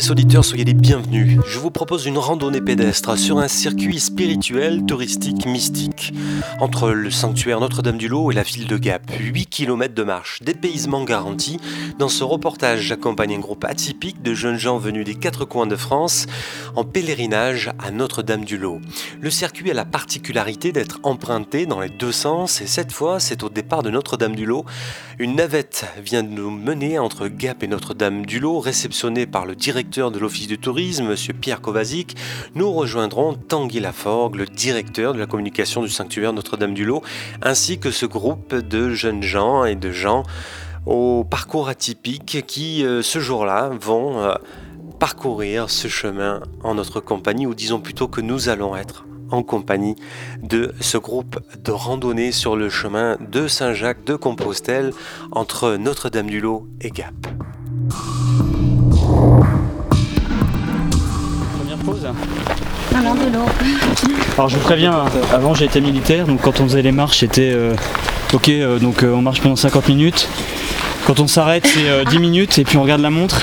auditrices, auditeurs, soyez les bienvenus. Je vous propose une randonnée pédestre sur un circuit spirituel, touristique, mystique. Entre le sanctuaire Notre-Dame-du-Lot et la ville de Gap, 8 km de marche, dépaysement garanti. Dans ce reportage, j'accompagne un groupe atypique de jeunes gens venus des quatre coins de France en pèlerinage à Notre-Dame-du-Lot. Le circuit a la particularité d'être emprunté dans les deux sens et cette fois, c'est au départ de Notre-Dame-du-Lot. Une navette vient de nous mener entre Gap et Notre-Dame-du-Lot, réceptionnée par le directeur de l'Office du tourisme, M. Pierre Kovacic, nous rejoindrons Tanguy Laforgue, le directeur de la communication du sanctuaire Notre-Dame-du-Lot, ainsi que ce groupe de jeunes gens et de gens au parcours atypique qui, euh, ce jour-là, vont euh, parcourir ce chemin en notre compagnie, ou disons plutôt que nous allons être en compagnie de ce groupe de randonnée sur le chemin de Saint-Jacques de Compostelle entre Notre-Dame-du-Lot et Gap. Pause Alors je vous préviens, avant j'ai été militaire, donc quand on faisait les marches, c'était euh, ok, euh, donc euh, on marche pendant 50 minutes. Quand on s'arrête, c'est 10 minutes et puis on regarde la montre.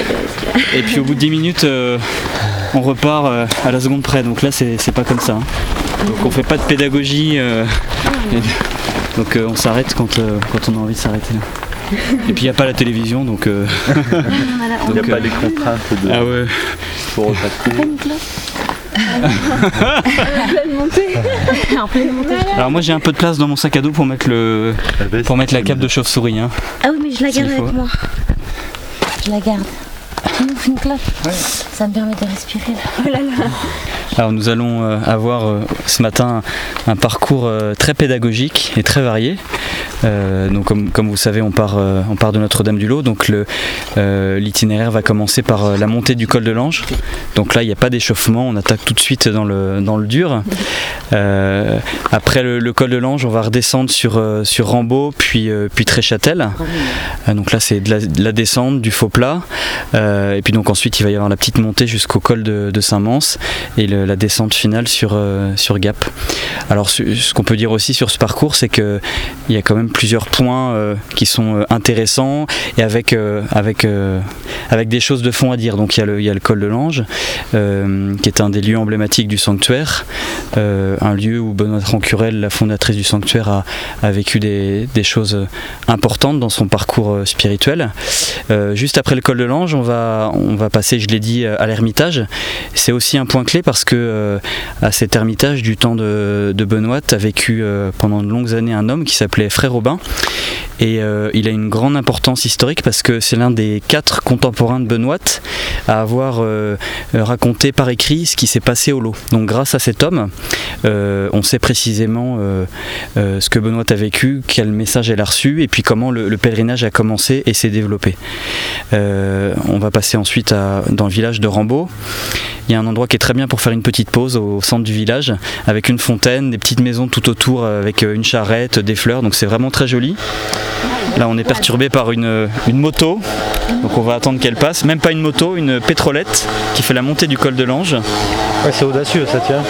Et puis au bout de 10 minutes, on repart à la seconde près. Donc là, c'est pas comme ça. Hein. Donc on fait pas de pédagogie. donc on s'arrête quand, quand on a envie de s'arrêter. Et puis il n'y a pas la télévision, donc. Il n'y a pas les contraintes de. Ah ouais. Pour Alors moi j'ai un peu de place dans mon sac à dos pour mettre le pour mettre la cape de chauve-souris. Hein. Ah oui mais je la garde avec moi. Je la garde. Ça me permet de respirer. Oh. Alors nous allons euh, avoir euh, ce matin un parcours euh, très pédagogique et très varié. donc comme, vous savez, on part, on part de Notre-Dame-du-Lot. Donc l'itinéraire va commencer par la montée du col de l'Ange. Donc là, il n'y a pas d'échauffement, on attaque tout de suite dans le, dans le dur. après le, col de l'Ange, on va redescendre sur, sur Rambaud, puis, puis Tréchâtel. donc là, c'est de, la, descente, du faux plat. Et puis donc ensuite, il va y avoir la petite montée jusqu'au col de, Saint-Mance et la descente finale sur, euh, sur Gap. Alors ce, qu'on peut dire aussi sur ce parcours, c'est qu'il y a quand même plusieurs points euh, qui sont euh, intéressants et avec, avec, avec des choses de fond à dire. Donc il y a le, il y a le col de l'Ange, qui est un des lieux emblématiques du sanctuaire, un lieu où Benoît Rancurel, la fondatrice du sanctuaire, a, a vécu des, des, choses importantes dans son parcours spirituel. juste après le col de l'Ange, on va, on va passer, je l'ai dit, à l'Ermitage. C'est aussi un point clé parce que euh, à cet ermitage du temps de, Benoît a vécu euh, pendant de longues années un homme qui s'appelait Frère Robin et euh, il a une grande importance historique parce que c'est l'un des quatre contemporains de Benoît à avoir raconté par écrit ce qui s'est passé au lot. Donc grâce à cet homme, on sait précisément ce que Benoît a vécu, quel message elle a reçu et puis comment le, pèlerinage a commencé et s'est développé. on va passer ensuite dans le village de Rambaud. Il y a un endroit qui est très bien pour faire une petite pause au centre du village, avec une fontaine, des petites maisons tout autour, euh, avec euh, une charrette, des fleurs, donc c'est vraiment très joli. Là on est perturbé par une, moto, donc on va attendre qu'elle passe. Même pas une moto, une pétrolette qui fait la montée du col de l'Ange. Ouais, c'est audacieux ça tient.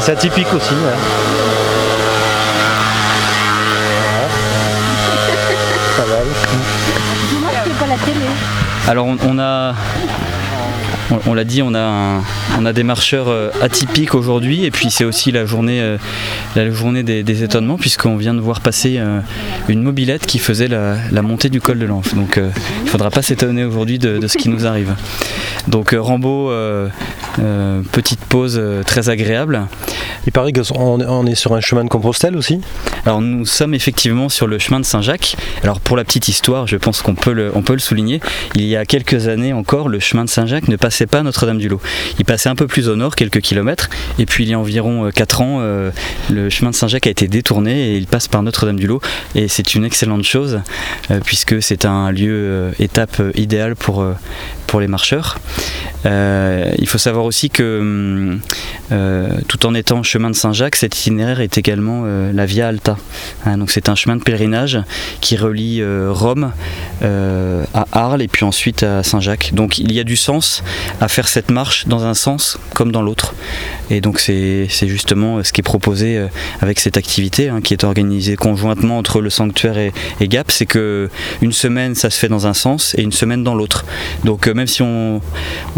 C'est atypique aussi. Ça Alors on a on, l'a dit, on a, des marcheurs euh, atypiques aujourd'hui et puis c'est aussi la journée, euh, des, étonnements puisqu'on vient de voir passer euh, une mobilette qui faisait la, montée du col de l'Anse. Donc il ne faudra pas s'étonner aujourd'hui de, ce qui nous arrive. Donc Rambo, petite pause très agréable. Il paraît qu'on est sur un chemin de Compostelle aussi Alors nous sommes effectivement sur le chemin de Saint-Jacques. Alors pour la petite histoire, je pense qu'on peut, le, peut le souligner, il y a quelques années encore, le chemin de Saint-Jacques ne passait pas Notre-Dame-du-Lot. Il passait un peu plus au nord, quelques kilomètres, et puis il y a environ 4 euh, ans, euh, le chemin de Saint-Jacques a été détourné et il passe par Notre-Dame-du-Lot. Et c'est une excellente chose, euh, puisque c'est un lieu, étape idéale pour, pour les marcheurs. il faut savoir aussi que tout en étant chemin de Saint-Jacques, cet itinéraire est également la Via Alta. Hein, donc c'est un chemin de pèlerinage qui relie euh, Rome euh, à Arles et puis ensuite à Saint-Jacques. Donc il y a du sens à faire cette marche dans un sens comme dans l'autre. Et donc c'est justement ce qui est proposé euh, avec cette activité hein, qui est organisée conjointement entre le sanctuaire et, Gap, c'est que une semaine ça se fait dans un sens et une semaine dans l'autre. Donc même si on,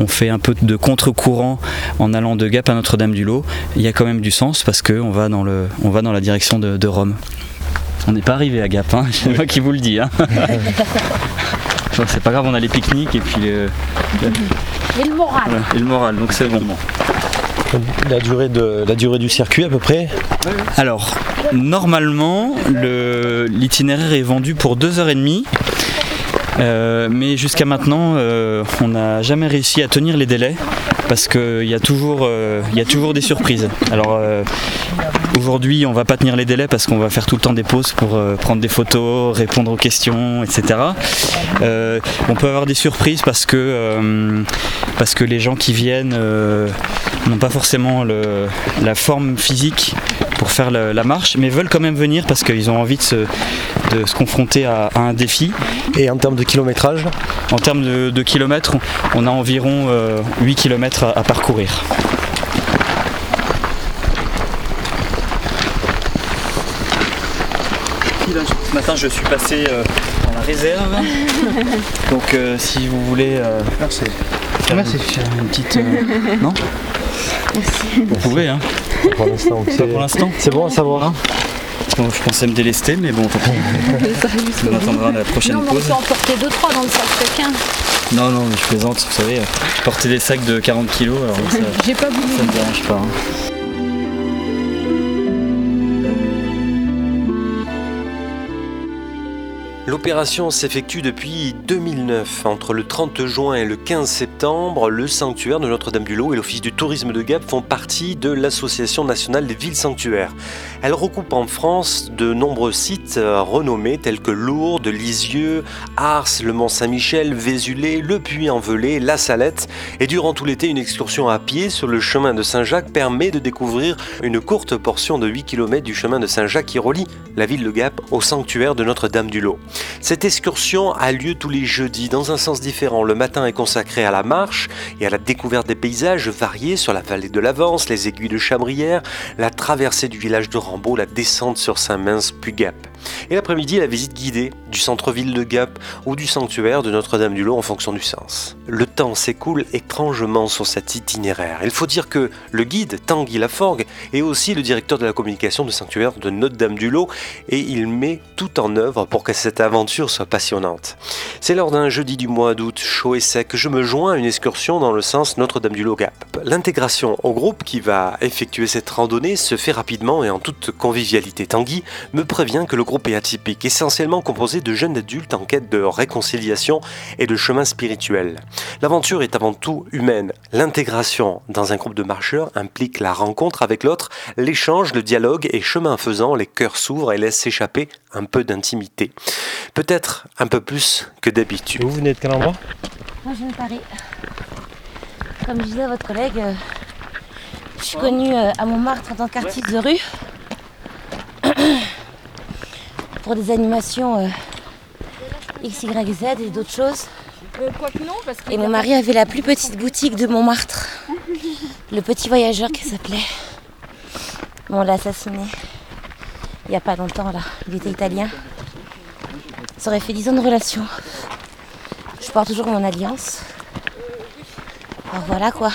fait un peu de contre-courant en allant de Gap à Notre-Dame-du-Lot, il y a quand même du sens parce qu'on va, dans le, on va dans la direction de Rome. On n'est pas arrivé à Gap, hein. c'est moi qui vous le dis. Hein. c'est pas grave, on a les pique-niques et puis le, Et le moral. et le moral, donc c'est bon. La durée, de, la durée du circuit à peu près? Alors, normalement, l'itinéraire est vendu pour 2h30. Euh, mais jusqu'à maintenant, euh, on n'a jamais réussi à tenir les délais parce qu'il y, a toujours, euh, y a toujours des surprises. Alors aujourd'hui, on va pas tenir les délais parce qu'on va faire tout le temps des pauses pour prendre des photos, répondre aux questions, etc. on peut avoir des surprises parce que, parce que les gens qui viennent n'ont pas forcément la forme physique pour faire la, marche, mais veulent quand même venir parce qu'ils ont envie de se, confronter à, un défi. Et en termes de kilométrage En termes de, kilomètres, on a environ 8 euh, km à, parcourir. Ce matin, je suis passé euh, dans la réserve. Donc, euh, si vous voulez. Merci. Merci. une petite. non Vous pouvez, hein pour l'instant. pour l'instant. C'est bon à savoir. Hein je pensais me délester, mais bon, on attendra la prochaine non, pause. On peut en porter 2-3 dans le sac chacun. Non, non, mais je plaisante, vous savez, porter des sacs de 40 kg, alors ça, J'ai pas voulu. ça me dérange pas. Hein. L'opération s'effectue depuis 2009. Entre le 30 juin et le 15 septembre, le sanctuaire de Notre-Dame-du-Lot et l'Office du tourisme de Gap font partie de l'Association nationale des villes sanctuaires. Elle recoupe en France de nombreux sites renommés tels que Lourdes, Lisieux, Ars, le Mont-Saint-Michel, Vésulé, le Puy-en-Velay, La Salette. Et durant tout l'été, une excursion à pied sur le chemin de Saint-Jacques permet de découvrir une courte portion de 8 km du chemin de Saint-Jacques qui relie la ville de Gap au sanctuaire de Notre-Dame-du-Lot. Cette excursion a lieu tous les jeudis dans un sens différent. Le matin est consacré à la marche et à la découverte des paysages variés sur la vallée de l'Avance, les aiguilles de Chabrière, la traversée du village de Rambaud, la descente sur Saint-Mince puis Gap. Et l'après-midi, la visite guidée du centre-ville de Gap ou du sanctuaire de Notre-Dame-du-Lot en fonction du sens. Le temps s'écoule étrangement sur cet itinéraire. Il faut dire que le guide, Tanguy Laforgue, est aussi le directeur de la communication du sanctuaire de Notre-Dame-du-Lot et il met tout en œuvre pour que cette aventure soit passionnante. C'est lors d'un jeudi du mois d'août chaud et sec que je me joins à une excursion dans le sens Notre-Dame-du-Lot-Gap. L'intégration au groupe qui va effectuer cette randonnée se fait rapidement et en toute convivialité. Tanguy me prévient que le groupe est atypique, essentiellement composé de jeunes adultes en quête de réconciliation et de chemin spirituel. L'aventure est avant tout humaine. L'intégration dans un groupe de marcheurs implique la rencontre avec l'autre, l'échange, le dialogue et chemin faisant, les cœurs s'ouvrent et laissent s'échapper un peu d'intimité. Peut-être un peu plus que d'habitude. Vous venez de quel endroit? Moi je viens de Paris. Comme je disais à votre collègue, euh, je suis connue euh, à Montmartre en tant qu'artiste de rue pour des animations euh, X, Y, Z et d'autres choses. et mon mari avait la plus petite boutique de Montmartre, le petit voyageur qui s'appelait. on l'a assassiné il n'y a pas longtemps là. Il était italien. Ça aurait fait 10 ans de relation. Je porte toujours mon alliance. Alors voilà quoi.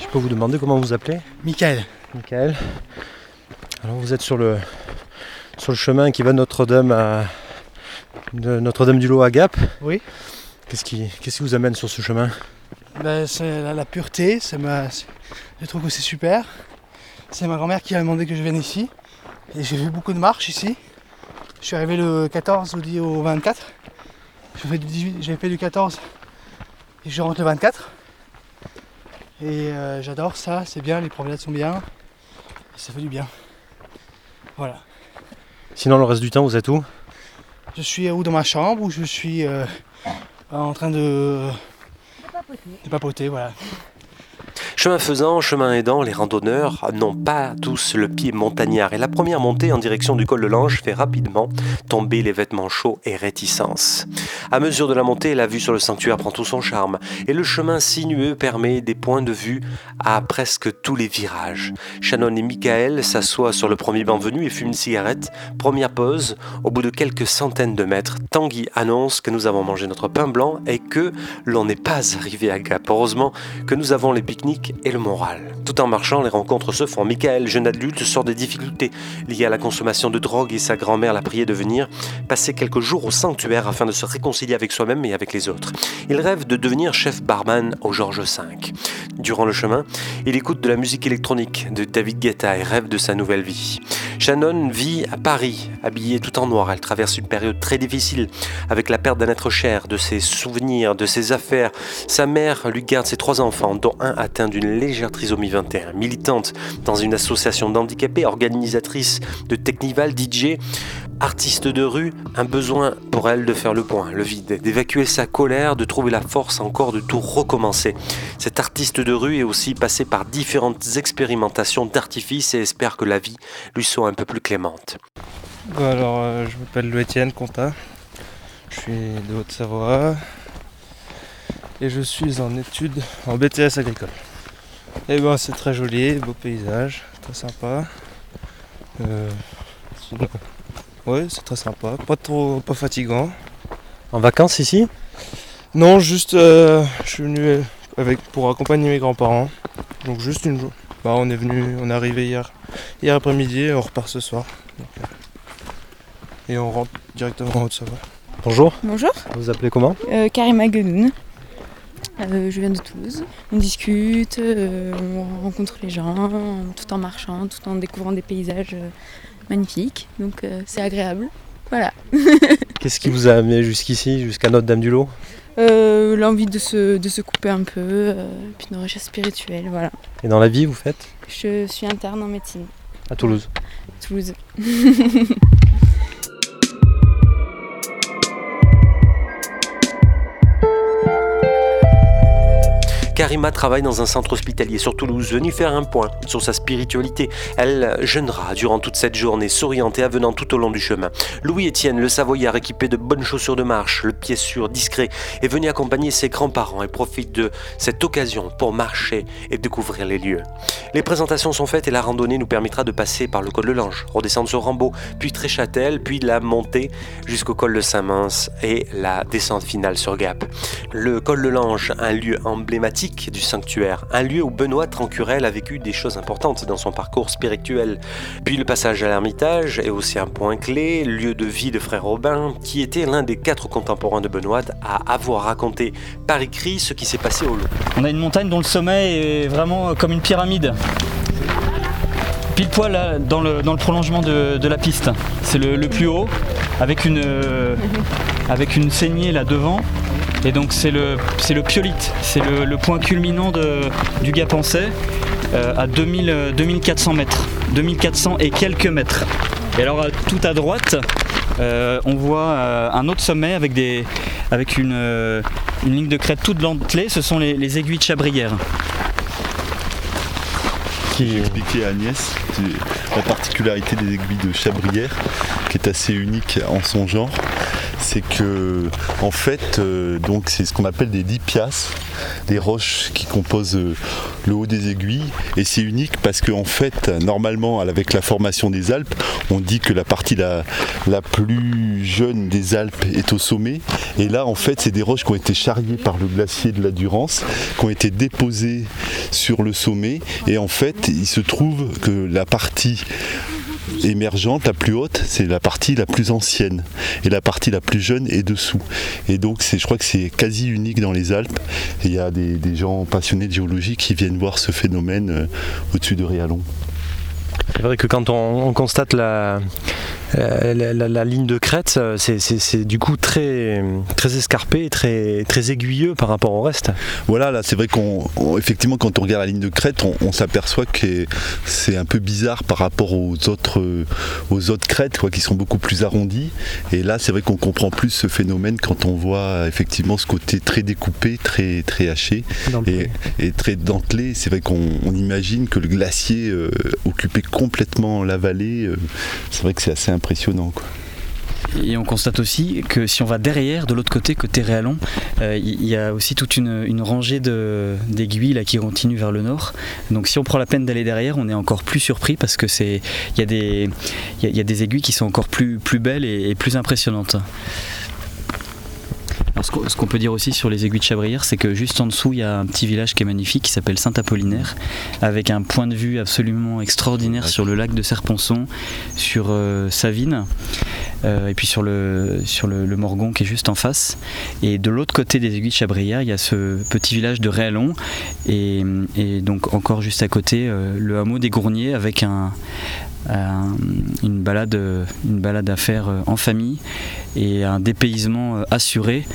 Je peux vous demander comment vous vous appelez? Michael. Michael. Alors vous êtes sur le sur le chemin qui va de Notre-Dame à de Notre-Dame du Lot à Gap. Oui. Qu'est-ce qui, qu'est-ce qui vous amène sur ce chemin? Ben, C'est la, pureté, c'est ma, je trouve que c'est super. C'est ma grand-mère qui a demandé que je vienne ici. Et j'ai vu beaucoup de marches ici. Je suis arrivé le 14 au, au 24. J'ai fait, du 18, j'ai fait du 14 et je rentre le 24. Et euh, j'adore ça, c'est bien, les promenades sont bien. ça fait du bien. Voilà. Sinon, le reste du temps, vous êtes où? Je suis ou dans ma chambre ou je suis euh, en train de... de papoter. De papoter, voilà. Chemin faisant, chemin aidant, les randonneurs n'ont pas tous le pied montagnard et la première montée en direction du col de l'Ange fait rapidement tomber les vêtements chauds et réticences. À mesure de la montée, la vue sur le sanctuaire prend tout son charme et le chemin sinueux permet des points de vue à presque tous les virages. Shannon et Michael s'assoient sur le premier banc venu et fument une cigarette. Première pause, au bout de quelques centaines de mètres, Tanguy annonce que nous avons mangé notre pain blanc et que l'on n'est pas arrivé à Gap. Heureusement que nous avons les pique-niques et le moral. Tout en marchant, les rencontres se font. Michael, jeune adulte, sort des difficultés liées à la consommation de drogue et sa grand-mère l'a prié de venir passer quelques jours au sanctuaire afin de se réconcilier avec soi-même et avec les autres. Il rêve de devenir chef barman au Georges V. Durant le chemin, il écoute de la musique électronique de David Guetta et rêve de sa nouvelle vie. Shannon vit à Paris, habillée tout en noir. Elle traverse une période très difficile avec la perte d'un être cher, de ses souvenirs, de ses affaires. Sa mère lui garde ses trois enfants, dont un atteint d'une légère trisomie 21. Militante dans une association d'handicapés, organisatrice de Technival, DJ, artiste de rue, un besoin pour elle de faire le point, le vide, d'évacuer sa colère, de trouver la force encore de tout recommencer. Cet artiste de rue est aussi passé par différentes expérimentations d'artifice et espère que la vie lui soit un peu plus clémente. alors, euh, je m'appelle Louis Etienne Conta, je suis de Haute-Savoie et je suis en études en BTS agricole. Et eh ben c'est très joli, beau paysage, très sympa. Euh, Ouais, c'est très sympa, pas trop pas fatigant. En vacances ici? Non, juste euh, je suis venu avec pour accompagner mes grands-parents. Donc juste une jour. Bah, on est venu, on est arrivé hier, hier après-midi et on repart ce soir. Euh, et on rentre directement en Haute-Savoie. Bonjour. Bonjour. Vous vous appelez comment? Euh, Karima Guenoun. je viens de Toulouse. On discute, on rencontre les gens tout en marchant, tout en découvrant des paysages magnifique, donc euh, c'est agréable. Voilà. Qu'est-ce qui vous a amené jusqu'ici, jusqu'à Notre-Dame-du-Lot? Euh, L'envie de se, de se couper un peu, euh, puis une recherche spirituelle, voilà. Et dans la vie, vous faites? Je suis interne en médecine. À Toulouse Toulouse. Karima travaille dans un centre hospitalier sur Toulouse, venue faire un point sur sa spiritualité. Elle jeûnera durant toute cette journée, souriante et avenant tout au long du chemin. Louis-Étienne, le Savoyard, équipé de bonnes chaussures de marche, le pied sûr, discret, est venu accompagner ses grands-parents et profite de cette occasion pour marcher et découvrir les lieux. Les présentations sont faites et la randonnée nous permettra de passer par le col de l'Ange, redescendre sur Rambaud, puis Tréchâtel, puis la montée jusqu'au col de Saint-Mince et la descente finale sur Gap. Le col de l'Ange, un lieu emblématique du sanctuaire, un lieu où Benoît Trancurel a vécu des choses importantes dans son parcours spirituel. Puis le passage à l'Ermitage est aussi un point clé, lieu de vie de frère Robin, qui était l'un des quatre contemporains de Benoît à avoir raconté par écrit ce qui s'est passé au lot. On a une montagne dont le sommet est vraiment comme une pyramide pile poil dans, le, dans le prolongement de, la piste. C'est le, plus haut, avec une, euh, avec une saignée là devant. Et donc c'est le, c'est le piolite, c'est le, point culminant de, du Gapençais euh, à 2000, 2400 mètres, 2400 et quelques mètres. Et alors tout à droite, euh, on voit euh, un autre sommet avec, des, avec une, une ligne de crête toute dentelée, ce sont les, les aiguilles de Chabrière. Qui expliquait à Agnès la particularité des aiguilles de Chabrière, qui est assez unique en son genre c'est que en fait euh, donc c'est ce qu'on appelle des lipias, des roches qui composent euh, le haut des aiguilles. Et c'est unique parce qu'en fait normalement avec la formation des Alpes on dit que la partie la plus jeune des Alpes est au sommet. Et là en fait c'est des roches qui ont été charriées par le glacier de la Durance qui ont été déposées sur le sommet. Et en fait il se trouve que la partie émergente, la plus haute, c'est la partie la plus ancienne. Et la partie la plus jeune est dessous. Et donc je crois que c'est quasi unique dans les Alpes. Il y a des, gens passionnés de géologie qui viennent voir ce phénomène euh, au-dessus de Réalon. C'est vrai que quand on, constate la, la, ligne de crête, c'est du coup très, très escarpé, très, très aiguilleux par rapport au reste. Voilà, là c'est vrai qu'on effectivement quand on regarde la ligne de crête, on, s'aperçoit que c'est un peu bizarre par rapport aux autres, aux autres crêtes quoi, qui sont beaucoup plus arrondies. Et là c'est vrai qu'on comprend plus ce phénomène quand on voit effectivement ce côté très découpé, très, très haché et, très dentelé. C'est vrai qu'on imagine que le glacier euh, occupait complètement la vallée. Euh, c'est vrai que c'est assez impressionnant. Quoi. Et on constate aussi que si on va derrière, de l'autre côté, côté Réalon, euh, il y a aussi toute une, rangée d'aiguilles qui continue vers le nord. Donc si on prend la peine d'aller derrière, on est encore plus surpris parce que c'est y, a des, y, a des aiguilles qui sont encore plus, plus belles et plus impressionnantes ce qu'on peut dire aussi sur les aiguilles de Chabrière, c'est que juste en dessous, il y a un petit village qui est magnifique qui s'appelle Saint-Apollinaire, avec un point de vue absolument extraordinaire sur le lac de Serponçon, sur euh, Savine, euh, et puis sur, le, sur le, Morgon qui est juste en face. Et de l'autre côté des aiguilles de Chabrière, il y a ce petit village de Réalon, et, donc encore juste à côté, euh, le hameau des Gourniers avec un, une, balade, une balade à faire en famille et un dépaysement assuré,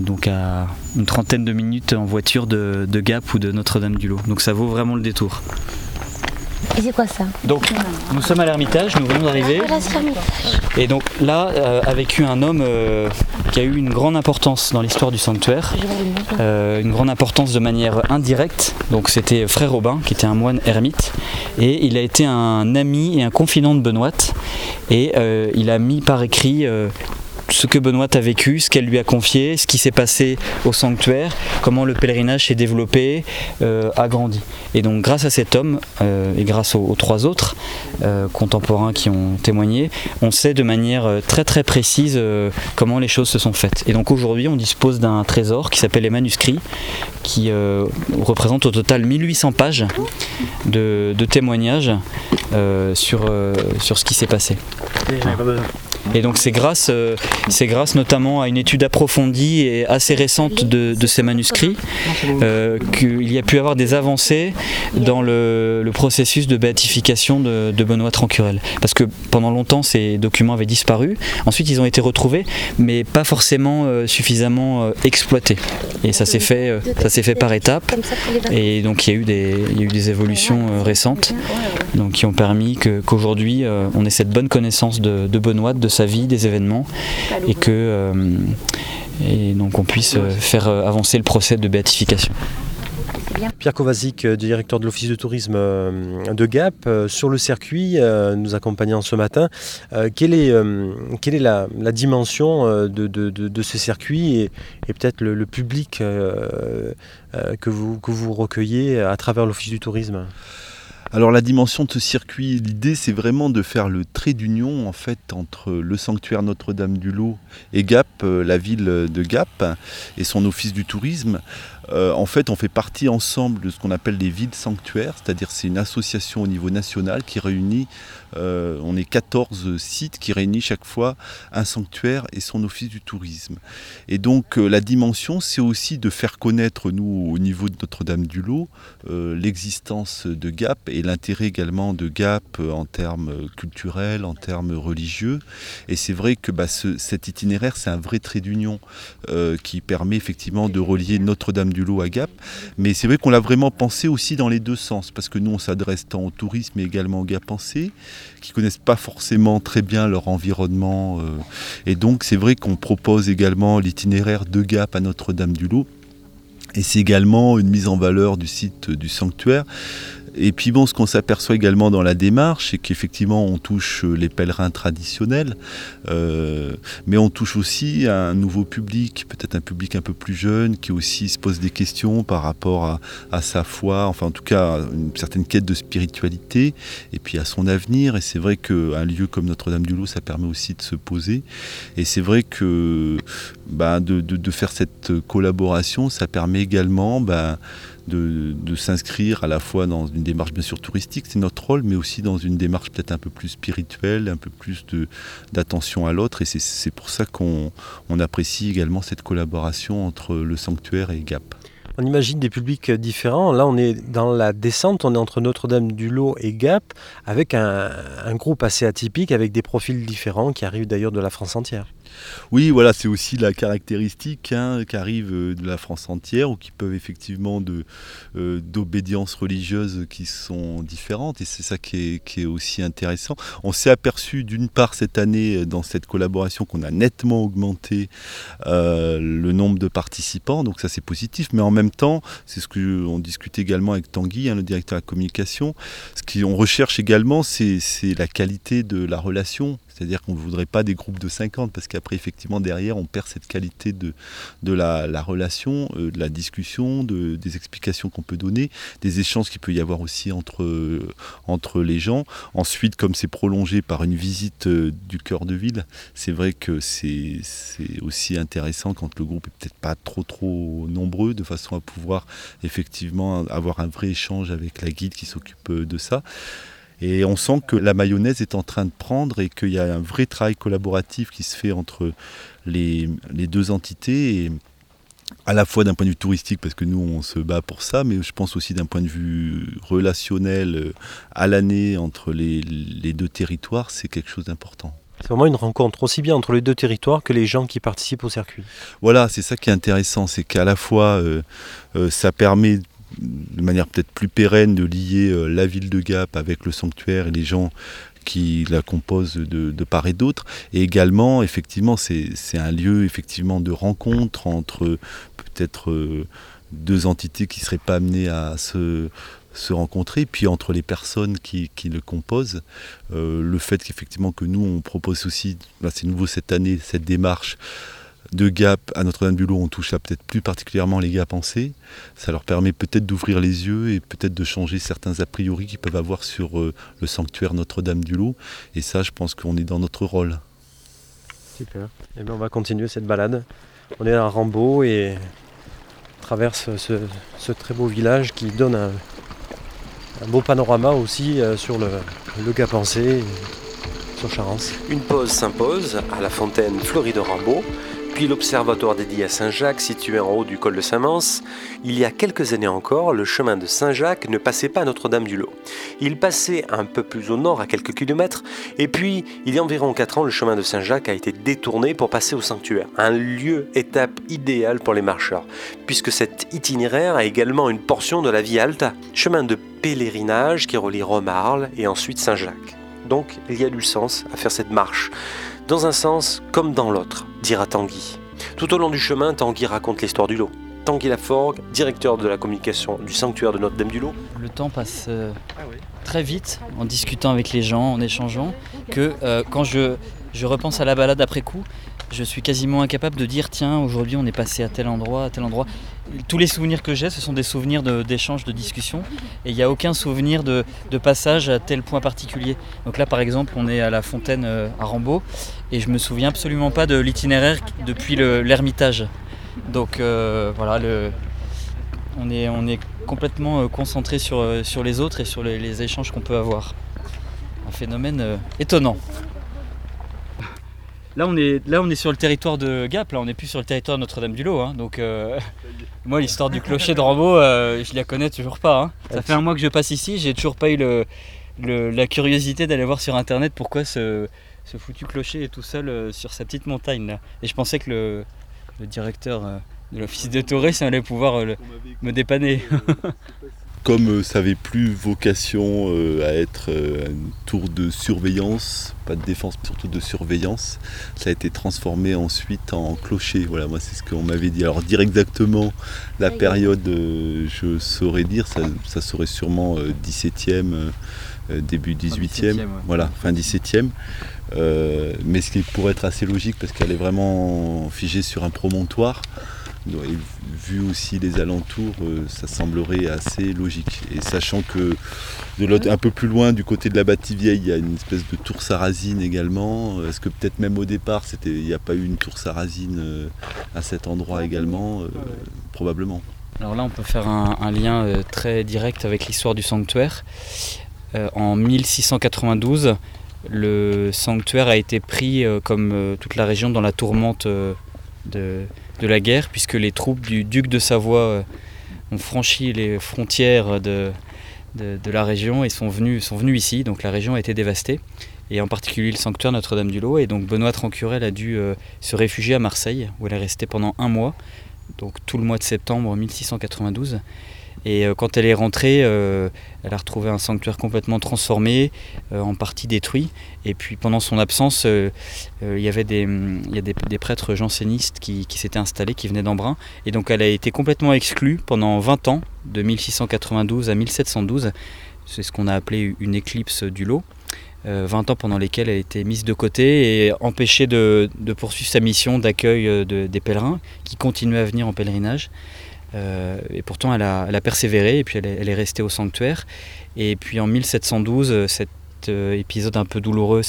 donc à une trentaine de minutes en voiture de, de Gap ou de Notre-Dame-du-Lot. Donc ça vaut vraiment le détour. Et c'est quoi ça Donc, nous sommes à l'Ermitage, nous venons d'arriver. Ah, et donc là, euh, a vécu un homme euh, qui a eu une grande importance dans l'histoire du sanctuaire, euh, une grande importance de manière indirecte. Donc c'était Frère Robin, qui était un moine ermite, et il a été un ami et un confident de Benoît, et il a mis par écrit ce que Benoît a vécu, ce qu'elle lui a confié, ce qui s'est passé au sanctuaire, comment le pèlerinage s'est développé, euh, a grandi. Et donc grâce à cet homme euh, et grâce aux, trois autres euh, contemporains qui ont témoigné, on sait de manière très très précise comment les choses se sont faites. Et donc aujourd'hui on dispose d'un trésor qui s'appelle les manuscrits, qui représente au total 1800 pages de, témoignages sur, sur ce qui s'est passé. Et donc c'est grâce, euh, c'est grâce notamment à une étude approfondie et assez récente de, ces manuscrits euh, qu'il y a pu avoir des avancées dans le, processus de béatification de, Benoît Trancurel. Parce que pendant longtemps ces documents avaient disparu, ensuite ils ont été retrouvés, mais pas forcément euh, suffisamment exploités. Et ça s'est fait, ça fait par étapes. Et donc il y a eu des, il y a eu des évolutions récentes donc, qui ont permis qu'aujourd'hui on ait cette bonne connaissance de, de Benoît, de sa vie, des événements, et que euh, et donc on puisse euh, faire euh, avancer le procès de béatification. Pierre Kovacic, directeur de l'Office de tourisme de Gap, sur le circuit, nous accompagnant ce matin. Quelle est, quelle est la, dimension de, de, ce circuit et, peut-être le, public que, vous, que vous recueillez à travers l'Office du tourisme? Alors la dimension de ce circuit, l'idée c'est vraiment de faire le trait d'union en fait entre le sanctuaire Notre-Dame-du-Lot et Gap, euh, la ville de Gap et son office du tourisme. Euh, en fait, on fait partie ensemble de ce qu'on appelle les villes sanctuaires, c'est-à-dire c'est une association au niveau national qui réunit euh, on est 14 sites qui réunissent chaque fois un sanctuaire et son office du tourisme. Et donc euh, la dimension, c'est aussi de faire connaître, nous, au niveau de Notre-Dame-du-Lot, l'existence de Gap et l'intérêt également de Gap en termes culturels, en termes religieux. Et c'est vrai que bah, cet itinéraire, c'est un vrai trait d'union qui permet effectivement de relier Notre-Dame-du-Lot à Gap. Mais c'est vrai qu'on l'a vraiment pensé aussi dans les deux sens, parce que nous, on s'adresse tant au tourisme mais également au Gap-Pensé qui connaissent pas forcément très bien leur environnement. Euh. et donc c'est vrai qu'on propose également l'itinéraire de Gap à Notre-Dame-du-Lot. Et c'est également une mise en valeur du site du sanctuaire. Et puis bon, ce qu'on s'aperçoit également dans la démarche, c'est qu'effectivement on touche les pèlerins traditionnels, euh, mais on touche aussi un nouveau public, peut-être un public un peu plus jeune, qui aussi se pose des questions par rapport à, sa foi, enfin en tout cas une certaine quête de spiritualité, et puis à son avenir. Et c'est vrai qu'un lieu comme Notre-Dame-du-Lot, ça permet aussi de se poser. Et c'est vrai que bah, de, faire cette collaboration, ça permet également... Bah, de, s'inscrire à la fois dans une démarche bien sûr touristique, c'est notre rôle, mais aussi dans une démarche peut-être un peu plus spirituelle, un peu plus d'attention à l'autre. Et c'est pour ça qu'on apprécie également cette collaboration entre le sanctuaire et GAP. On imagine des publics différents. Là, on est dans la descente, on est entre Notre-Dame-du-Lot et Gap, avec un, un groupe assez atypique, avec des profils différents qui arrivent d'ailleurs de la France entière. Oui, voilà, c'est aussi la caractéristique hein, qui arrive euh, de la France entière ou qui peuvent effectivement de euh, d'obédiences religieuses qui sont différentes et c'est ça qui est, aussi intéressant. On s'est aperçu d'une part cette année euh, dans cette collaboration qu'on a nettement augmenté le nombre de participants, donc ça c'est positif, mais en même temps, c'est ce que on discute également avec Tanguy, hein, le directeur de la communication, ce qu'on recherche également, c'est la qualité de la relation c'est-à-dire qu'on ne voudrait pas des groupes de 50 parce qu'après, effectivement, derrière, on perd cette qualité de, de la, relation, euh, de la discussion, de, des explications qu'on peut donner, des échanges qu'il peut y avoir aussi entre, entre les gens. Ensuite, comme c'est prolongé par une visite euh, du cœur de ville, c'est vrai que c'est aussi intéressant quand le groupe est peut-être pas trop trop nombreux, de façon à pouvoir effectivement avoir un vrai échange avec la guide qui s'occupe de ça. Et on sent que la mayonnaise est en train de prendre et qu'il y a un vrai travail collaboratif qui se fait entre les, deux entités. Et à la fois d'un point de vue touristique, parce que nous on se bat pour ça, mais je pense aussi d'un point de vue relationnel euh, à l'année entre les, deux territoires, c'est quelque chose d'important. C'est vraiment une rencontre aussi bien entre les deux territoires que les gens qui participent au circuit. Voilà, c'est ça qui est intéressant, c'est qu'à la fois euh, euh, ça permet de manière peut-être plus pérenne de lier euh, la ville de Gap avec le sanctuaire et les gens qui la composent de, part et d'autre. Et également, effectivement, c'est un lieu effectivement de rencontre entre peut-être euh, deux entités qui ne seraient pas amenées à se, rencontrer, puis entre les personnes qui, le composent, euh, le fait qu'effectivement que nous on propose aussi, c'est nouveau cette année, cette démarche de Gap à Notre-Dame-du-Lot, on touche à peut-être plus particulièrement les gars pensés. Ça leur permet peut-être d'ouvrir les yeux et peut-être de changer certains a priori qu'ils peuvent avoir sur euh, le sanctuaire Notre-Dame-du-Lot. Et ça, je pense qu'on est dans notre rôle. Super. Et eh bien, on va continuer cette balade. On est à Rambaud et on traverse ce, très beau village qui donne un, beau panorama aussi euh, sur le, le Gap pensé sur Charence. Une pause s'impose à la fontaine fleurie de Rambaud puis l'observatoire dédié à Saint-Jacques, situé en haut du col de Saint-Mance, il y a quelques années encore, le chemin de Saint-Jacques ne passait pas à Notre-Dame-du-Lot. Il passait un peu plus au nord, à quelques kilomètres, et puis, il y a environ 4 ans, le chemin de Saint-Jacques a été détourné pour passer au sanctuaire, un lieu étape idéal pour les marcheurs, puisque cet itinéraire a également une portion de la Via Alta, chemin de pèlerinage qui relie Rome et ensuite Saint-Jacques. Donc, il y a du sens à faire cette marche dans un sens comme dans l'autre, dira Tanguy. Tout au long du chemin, Tanguy raconte l'histoire du lot. Tanguy Laforgue, directeur de la communication du sanctuaire de Notre-Dame du Lot. Le temps passe euh, très vite en discutant avec les gens, en échangeant, que euh, quand je, je repense à la balade après coup, je suis quasiment incapable de dire tiens aujourd'hui on est passé à tel endroit, à tel endroit. Tous les souvenirs que j'ai ce sont des souvenirs d'échanges, de, discussions et il n'y a aucun souvenir de, passage à tel point particulier. Donc là par exemple on est à la fontaine euh, à Rambaud et je me souviens absolument pas de l'itinéraire depuis l'ermitage. Donc euh, voilà, on, est, complètement euh, concentré sur, les autres et sur les échanges qu'on peut avoir. Un phénomène étonnant. Là on, est, là, on est sur le territoire de Gap, là, on n'est plus sur le territoire de Notre-Dame-du-Lot. Hein. donc, euh, moi, l'histoire du clocher de Rambaud, euh, je la connais toujours pas. Hein. Ça fait un mois que je passe ici, j'ai toujours pas eu le, la curiosité d'aller voir sur internet pourquoi ce, ce, foutu clocher est tout seul euh, sur sa petite montagne là. Et je pensais que le, le directeur de l'office de tourisme allait pouvoir me dépanner. Comme euh, ça n'avait plus vocation euh, à être euh, un tour de surveillance, pas de défense, mais surtout de surveillance, ça a été transformé ensuite en clocher. Voilà, moi c'est ce qu'on m'avait dit. Alors dire exactement la période, je saurais dire, ça, serait sûrement 17e, début 18e, voilà, fin 17e. mais ce qui pourrait être assez logique parce qu'elle est vraiment figée sur un promontoire vu aussi les alentours, euh, ça semblerait assez logique. Et sachant que de l'autre, un peu plus loin, du côté de la Bâtie-Vieille, il y a une espèce de tour sarrasine également. Est-ce que peut-être même au départ, il n'y a pas eu une tour sarrasine euh, à cet endroit également euh, Probablement. Alors là, on peut faire un, lien très direct avec l'histoire du sanctuaire. en 1692, le sanctuaire a été pris, comme toute la région, dans la tourmente de, de la guerre, puisque les troupes du duc de Savoie euh, ont franchi les frontières de, la région et sont venus, sont venus ici. Donc la région a été dévastée, et en particulier le sanctuaire Notre-Dame-du-Lot. Et donc Benoît Trancurel a dû euh, se réfugier à Marseille, où elle est restée pendant un mois, donc tout le mois de septembre 1692. Et euh, quand elle est rentrée, euh, elle a retrouvé un sanctuaire complètement transformé, euh, en partie détruit. Et puis pendant son absence, il y avait des, des, prêtres jansénistes qui, s'étaient installés, qui venaient d'Embrun. Et donc elle a été complètement exclue pendant 20 ans, de 1692 à 1712. C'est ce qu'on a appelé une éclipse du lot. 20 ans pendant lesquels elle a été mise de côté et empêchée de poursuivre sa mission d'accueil des pèlerins qui continuaient à venir en pèlerinage. Euh, et pourtant, elle a, persévéré et puis elle est, restée au sanctuaire. Et puis en 1712, euh, cet euh, épisode un peu douloureux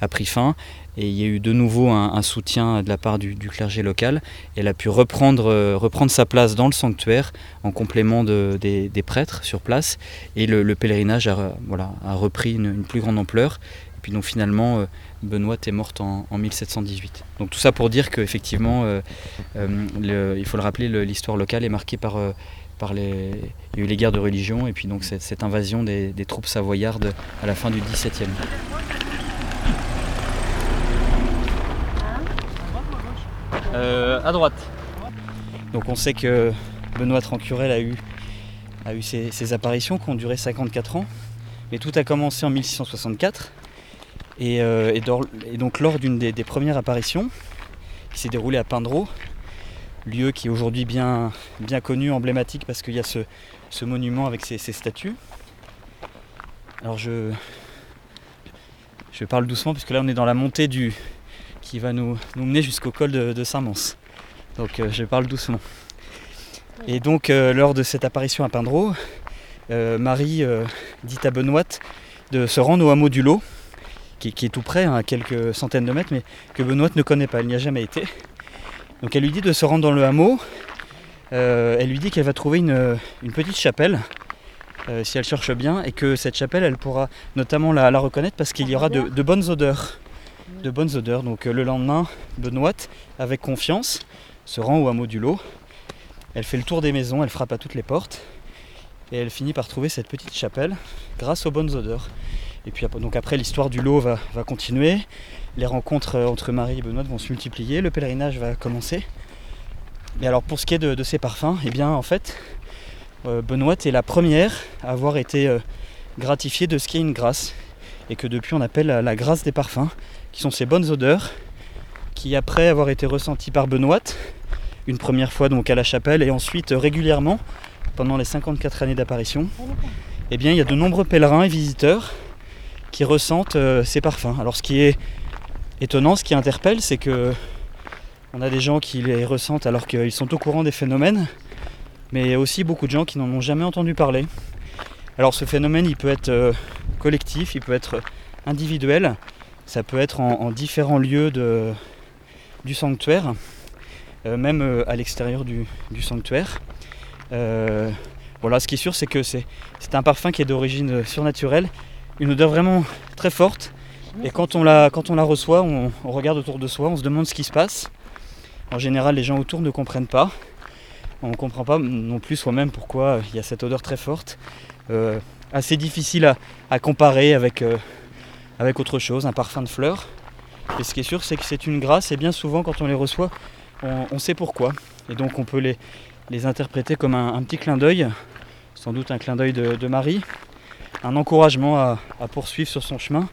a pris fin. Et il y a eu de nouveau un, soutien de la part du, clergé local. Elle a pu reprendre, sa place dans le sanctuaire en complément des, prêtres sur place. Et le, pèlerinage a repris une, plus grande ampleur. Et puis donc finalement, Benoît est morte en, 1718. Donc tout ça pour dire qu'effectivement, euh, euh, il faut le rappeler, l'histoire locale est marquée par, euh, par les, il y a eu les guerres de religion et puis donc cette, invasion des, troupes savoyardes à la fin du XVIIe. à droite. Donc on sait que Benoît Trancurel a eu, a eu ses apparitions qui ont duré 54 ans, mais tout a commencé en 1664 euh, et, donc lors d'une des, premières apparitions, qui s'est déroulée à Pindreau, lieu qui est aujourd'hui bien, bien connu, emblématique parce qu'il y a ce, monument avec ses, statues. Alors je, je parle doucement puisque là on est dans la montée du qui va nous, mener jusqu'au col de, Saint-Mans. Donc euh, je parle doucement. Et donc euh, lors de cette apparition à Pindreau, Marie dit à Benoît de se rendre au hameau du Lot, qui, est tout près, hein, à quelques centaines de mètres, mais que Benoît ne connaît pas, elle n'y a jamais été. Donc elle lui dit de se rendre dans le hameau. Euh, elle lui dit qu'elle va trouver une, petite chapelle, euh, si elle cherche bien, et que cette chapelle, elle pourra notamment la, reconnaître parce qu'il y aura de, bonnes odeurs. De bonnes odeurs. Donc euh, le lendemain, Benoît, avec confiance, se rend au hameau du lot. Elle fait le tour des maisons, elle frappe à toutes les portes, et elle finit par trouver cette petite chapelle grâce aux bonnes odeurs. Et puis donc après l'histoire du lot va, continuer, les rencontres euh, entre Marie et Benoît vont se multiplier, le pèlerinage va commencer. Et alors pour ce qui est de, ces parfums, eh bien en fait euh, Benoît est la première à avoir été euh, gratifiée de ce qui est une grâce. Et que depuis on appelle la, grâce des parfums, qui sont ces bonnes odeurs, qui après avoir été ressenties par Benoît, une première fois donc à la chapelle et ensuite régulièrement pendant les 54 années d'apparition, eh bien il y a de nombreux pèlerins et visiteurs qui ressentent euh, ces parfums. Alors ce qui est étonnant, ce qui interpelle, c'est que on a des gens qui les ressentent alors qu'ils sont au courant des phénomènes, mais il y a aussi beaucoup de gens qui n'en ont jamais entendu parler. Alors ce phénomène, il peut être euh, collectif, il peut être individuel, ça peut être en, différents lieux du sanctuaire, euh, même à l'extérieur du, sanctuaire. voilà, ce qui est sûr, c'est que c'est un parfum qui est d'origine surnaturelle une odeur vraiment très forte. Et quand on la, reçoit, on, regarde autour de soi, on se demande ce qui se passe. En général, les gens autour ne comprennent pas. On ne comprend pas non plus soi-même pourquoi il y a cette odeur très forte. Euh, assez difficile à, comparer avec, euh, avec autre chose, un parfum de fleurs. Et ce qui est sûr, c'est que c'est une grâce et bien souvent, quand on les reçoit, on, sait pourquoi. Et donc, on peut les, les interpréter comme un, petit clin d'œil, sans doute un clin d'œil de Marie, un encouragement à, poursuivre sur son chemin,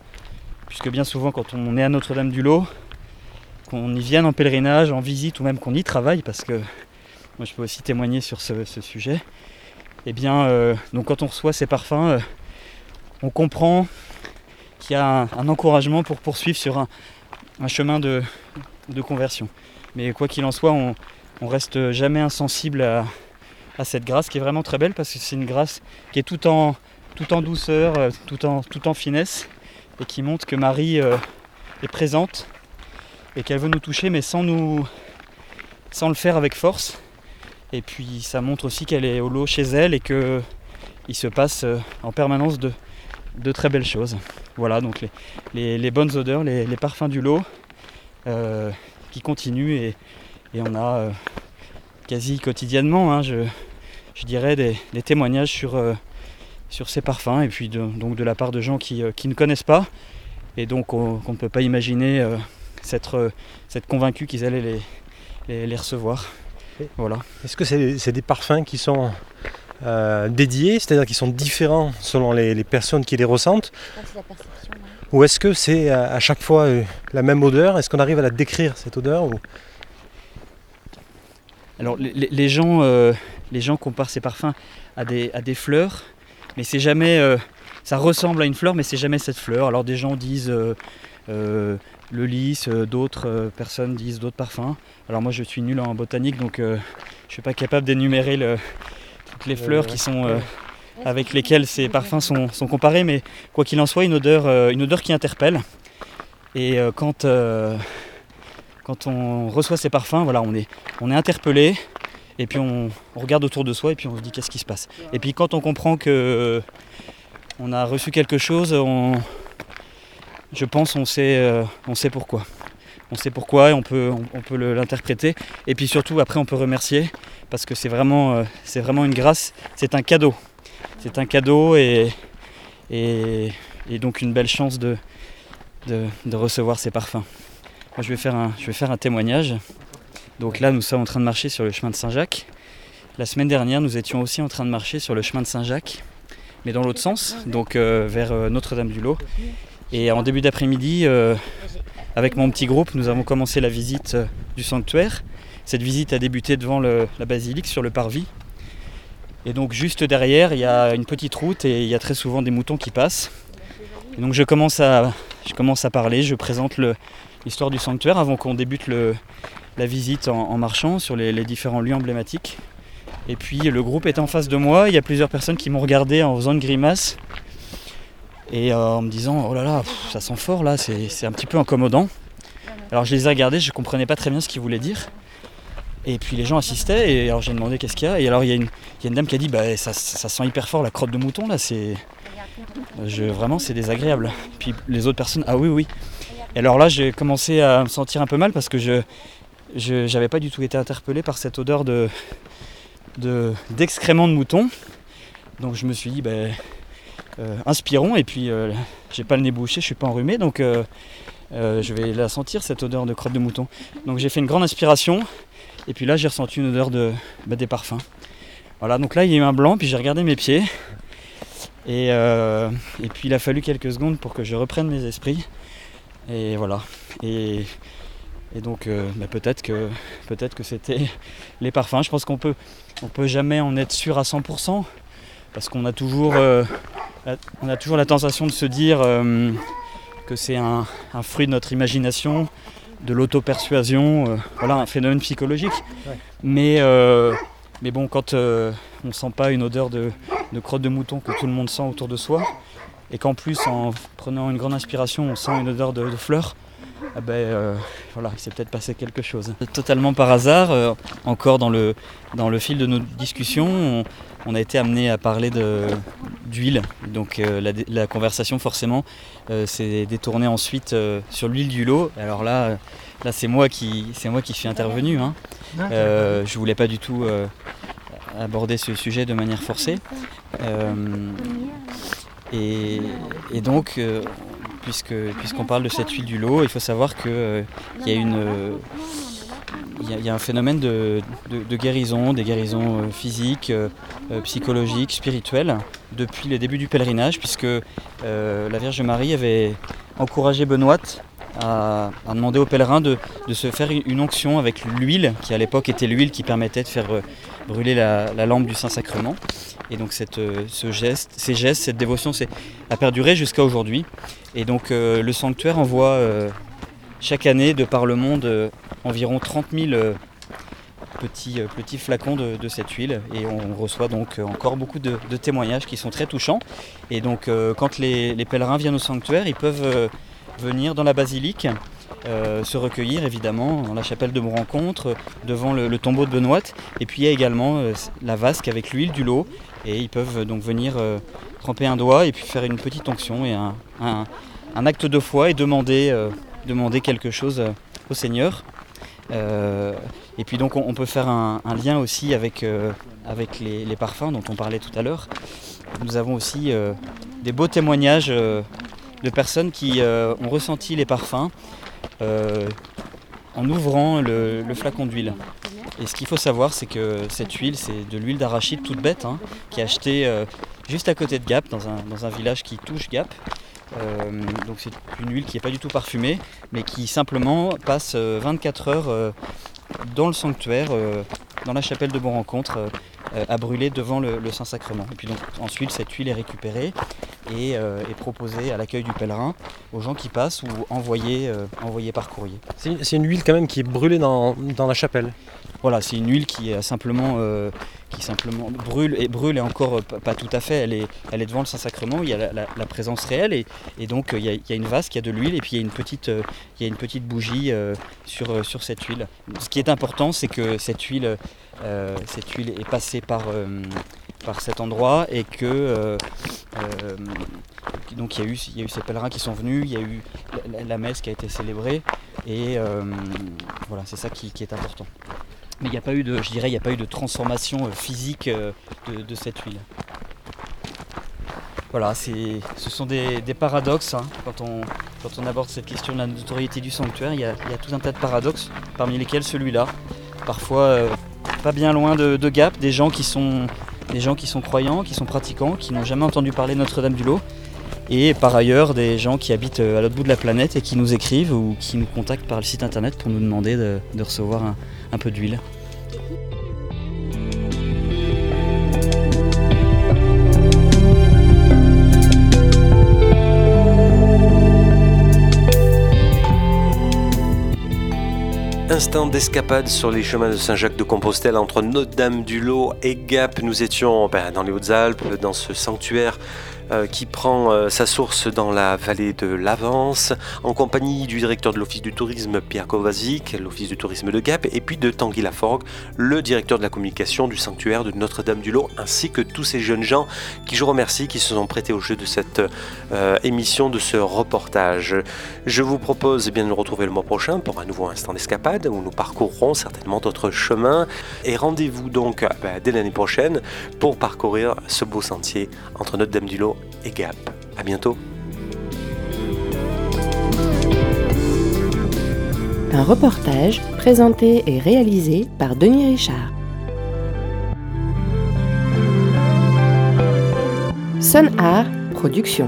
puisque bien souvent quand on est à Notre-Dame-du-Lot, qu'on y vienne en pèlerinage, en visite ou même qu'on y travaille, parce que moi je peux aussi témoigner sur ce, sujet, et eh bien euh, donc quand on reçoit ces parfums, euh, on comprend qu'il y a un, encouragement pour poursuivre sur un, chemin de, conversion. Mais quoi qu'il en soit, on, reste jamais insensible à cette grâce qui est vraiment très belle parce que c'est une grâce qui est tout en, tout en douceur, euh, tout en, en finesse, et qui montre que Marie euh, est présente et qu'elle veut nous toucher, mais sans nous, sans le faire avec force. Et puis ça montre aussi qu'elle est au lot chez elle et que il se passe euh, en permanence de, de très belles choses. Voilà donc les, bonnes odeurs, les, parfums du lot qui continuent et, on a quasi quotidiennement, hein, je, je dirais, des, témoignages sur, sur ces parfums et puis donc de la part de gens qui, ne connaissent pas et donc qu'on ne peut pas imaginer s'être convaincu qu'ils allaient les, les, recevoir. Voilà. Est-ce que c'est des parfums qui sont dédiés, c'est-à-dire qui sont différents selon les, personnes qui les ressentent? Ou est-ce que c'est à, chaque fois la même odeur? Est-ce qu'on arrive à la décrire cette odeur Alors les, gens, euh, les gens comparent ces parfums à des, à des fleurs, mais c'est jamais. Euh, ça ressemble à une fleur, mais c'est jamais cette fleur. Alors des gens disent euh, le lys, d'autres personnes disent d'autres parfums. Alors moi je suis nul en botanique, donc je ne suis pas capable d'énumérer toutes les fleurs qui sont avec lesquelles ces parfums sont, sont comparés, mais quoi qu'il en soit, une odeur, une odeur qui interpelle. Et quand quand on reçoit ces parfums, voilà, on est, on est interpellé, et puis on, regarde autour de soi, et puis on se dit qu'est-ce qui se passe? Et puis quand on comprend que on a reçu quelque chose, on, je pense on sait, euh, on sait pourquoi. On sait pourquoi et on peut, on, peut l'interpréter. Et puis surtout après on peut remercier parce que c'est vraiment, euh, vraiment une grâce, c'est un cadeau. C'est un cadeau et, et, donc une belle chance de, de recevoir ces parfums je vais, faire un, je vais faire un témoignage. Donc là, nous sommes en train de marcher sur le chemin de Saint-Jacques. La semaine dernière, nous étions aussi en train de marcher sur le chemin de Saint-Jacques, mais dans l'autre sens, donc euh, vers euh, Notre-Dame-du-Lot. Et en début d'après-midi, euh, avec mon petit groupe, nous avons commencé la visite du sanctuaire. Cette visite a débuté devant la basilique sur le parvis. Et donc juste derrière, il y a une petite route et il y a très souvent des moutons qui passent. Donc je commence à, je commence à parler, je présente le, l'histoire du sanctuaire avant qu'on débute la visite en, marchant sur les, différents lieux emblématiques. Et puis le groupe est en face de moi, il y a plusieurs personnes qui m'ont regardé en faisant une grimace et euh, en me disant oh là là, ça sent fort là, c'est un petit peu incommodant. Alors je les ai regardés, je comprenais pas très bien ce qu'ils voulaient dire. Et puis les gens assistaient et alors j'ai demandé qu'est-ce qu'il y a. Et alors il y, a une, dame qui a dit bah ça, sent hyper fort la crotte de mouton là, c'est. vraiment c'est désagréable. Puis les autres personnes, ah oui oui. Et alors là, j'ai commencé à me sentir un peu mal parce que je n'avais pas du tout été interpellé par cette odeur de d'excréments de, mouton. Donc je me suis dit, ben, euh, inspirons. Et puis, euh, j'ai pas le nez bouché, je suis pas enrhumé, donc euh, je vais la sentir cette odeur de crotte de mouton. Donc j'ai fait une grande inspiration. Et puis là, j'ai ressenti une odeur de ben, des parfums. Voilà, donc là, il y a eu un blanc, puis j'ai regardé mes pieds. Et, et puis il a fallu quelques secondes pour que je reprenne mes esprits. Et voilà. Et, donc euh, bah, peut-être que peut-être que c'était les parfums. Je pense qu'on peut on peut jamais en être sûr à 100% parce qu'on a toujours euh, on a toujours la tentation de se dire euh, que c'est un, fruit de notre imagination, de l'auto-persuasion, voilà un phénomène psychologique. Mais mais bon, quand on ne sent pas une odeur de, de crotte de mouton que tout le monde sent autour de soi, et qu'en plus en prenant une grande inspiration on sent une odeur de, fleurs, ah ben, euh, voilà, il s'est peut-être passé quelque chose. Totalement par hasard, euh, encore dans le, dans le fil de nos discussions, on, a été amené à parler d'huile. Donc euh, la, conversation forcément s'est détournée ensuite sur l'huile du lot. Alors là, là c'est moi qui c'est moi qui suis intervenu. Hein. je voulais pas du tout aborder ce sujet de manière forcée. Et, donc, euh, puisque, puisqu'on parle de cette huile du lot, il faut savoir qu'il euh, y a une. a un phénomène de, guérison, des guérisons euh, physiques, psychologiques, spirituelles, depuis les débuts du pèlerinage, puisque la Vierge Marie avait encouragé Benoît à, demander aux pèlerins de, se faire une onction avec l'huile, qui à l'époque était l'huile qui permettait de faire brûler la lampe du Saint-Sacrement. Et donc cette, euh, ce geste, ces gestes, cette dévotion a perduré jusqu'à aujourd'hui. Et donc euh, le sanctuaire envoie euh, chaque année de par le monde environ 30 000 petits, petits flacons de, cette huile. Et on reçoit donc encore beaucoup de, témoignages qui sont très touchants. Et donc quand les, pèlerins viennent au sanctuaire, ils peuvent venir dans la basilique. Se recueillir évidemment dans la chapelle de mon rencontre, devant le, tombeau de Benoît. Et puis il y a également la vasque avec l'huile du lot et ils peuvent donc venir euh, tremper un doigt et puis faire une petite onction et un, acte de foi et demander, euh, demander quelque chose euh, au Seigneur. et puis donc on, peut faire un, lien aussi avec, avec les, parfums dont on parlait tout à l'heure. Nous avons aussi des beaux témoignages de personnes qui ont ressenti les parfums en ouvrant le, flacon d'huile. Et ce qu'il faut savoir, c'est que cette huile, c'est de l'huile d'arachide toute bête, hein, qui est achetée euh, juste à côté de Gap, dans un, village qui touche Gap. Euh, donc c'est une huile qui n'est pas du tout parfumée, mais qui simplement passe 24 euh, heures dans le sanctuaire, dans la chapelle de Bon Rencontre, à brûler devant le, Saint-Sacrement. Puis donc ensuite cette huile est récupérée et est proposée à l'accueil du pèlerin aux gens qui passent ou envoyée, par courrier. C'est une huile quand même qui est brûlée dans la chapelle voilà, c'est une huile qui simplement, euh, qui simplement brûle et brûle et encore euh, pas tout à fait. Elle est, devant le Saint-Sacrement. Il y a la, présence réelle et, donc euh, il y, a, une vase qui a de l'huile et puis il y a une petite, il y a bougie sur, cette huile. Ce qui est important, c'est que cette huile, est passée par cet endroit et que il y, a il y a eu ces pèlerins qui sont venus, il y a eu la, messe qui a été célébrée et voilà c'est ça qui, est important mais il n'y a pas eu de, je dirais, il n'y a pas eu de transformation euh, physique euh, de, cette huile. Voilà, ce sont des, paradoxes hein. quand, on, quand on aborde cette question de la notoriété du sanctuaire. Il y a, tout un tas de paradoxes, parmi lesquels celui-là. Parfois, euh, pas bien loin de, Gap, des gens, qui sont, des gens qui sont croyants, qui sont pratiquants, qui n'ont jamais entendu parler de Notre-Dame-du-Lot. Et par ailleurs, des gens qui habitent à l'autre bout de la planète et qui nous écrivent ou qui nous contactent par le site internet pour nous demander de, recevoir un, un peu d'huile. Instant d'escapade sur les chemins de Saint-Jacques-de-Compostelle entre Notre-Dame-du-Lot et Gap. Nous étions ben, dans les Hautes-Alpes, dans ce sanctuaire euh, qui prend euh, sa source dans la vallée de l'Avance, en compagnie du directeur de l'Office du tourisme Pierre Kovacic, l'Office du tourisme de Gap, et puis de Tanguy Laforgue, le directeur de la communication du sanctuaire de Notre-Dame-du-Lot, ainsi que tous ces jeunes gens qui je remercie, qui se sont prêtés au jeu de cette euh, émission, de ce reportage. Je vous propose eh bien, de nous retrouver le mois prochain pour un nouveau instant d'escapade, où nous parcourrons certainement d'autres chemins, et rendez-vous donc ben, dès l'année prochaine pour parcourir ce beau sentier entre Notre-Dame-du-Lot et Gap. À bientôt. Un reportage présenté et réalisé par Denis Richard. Sun Art Production.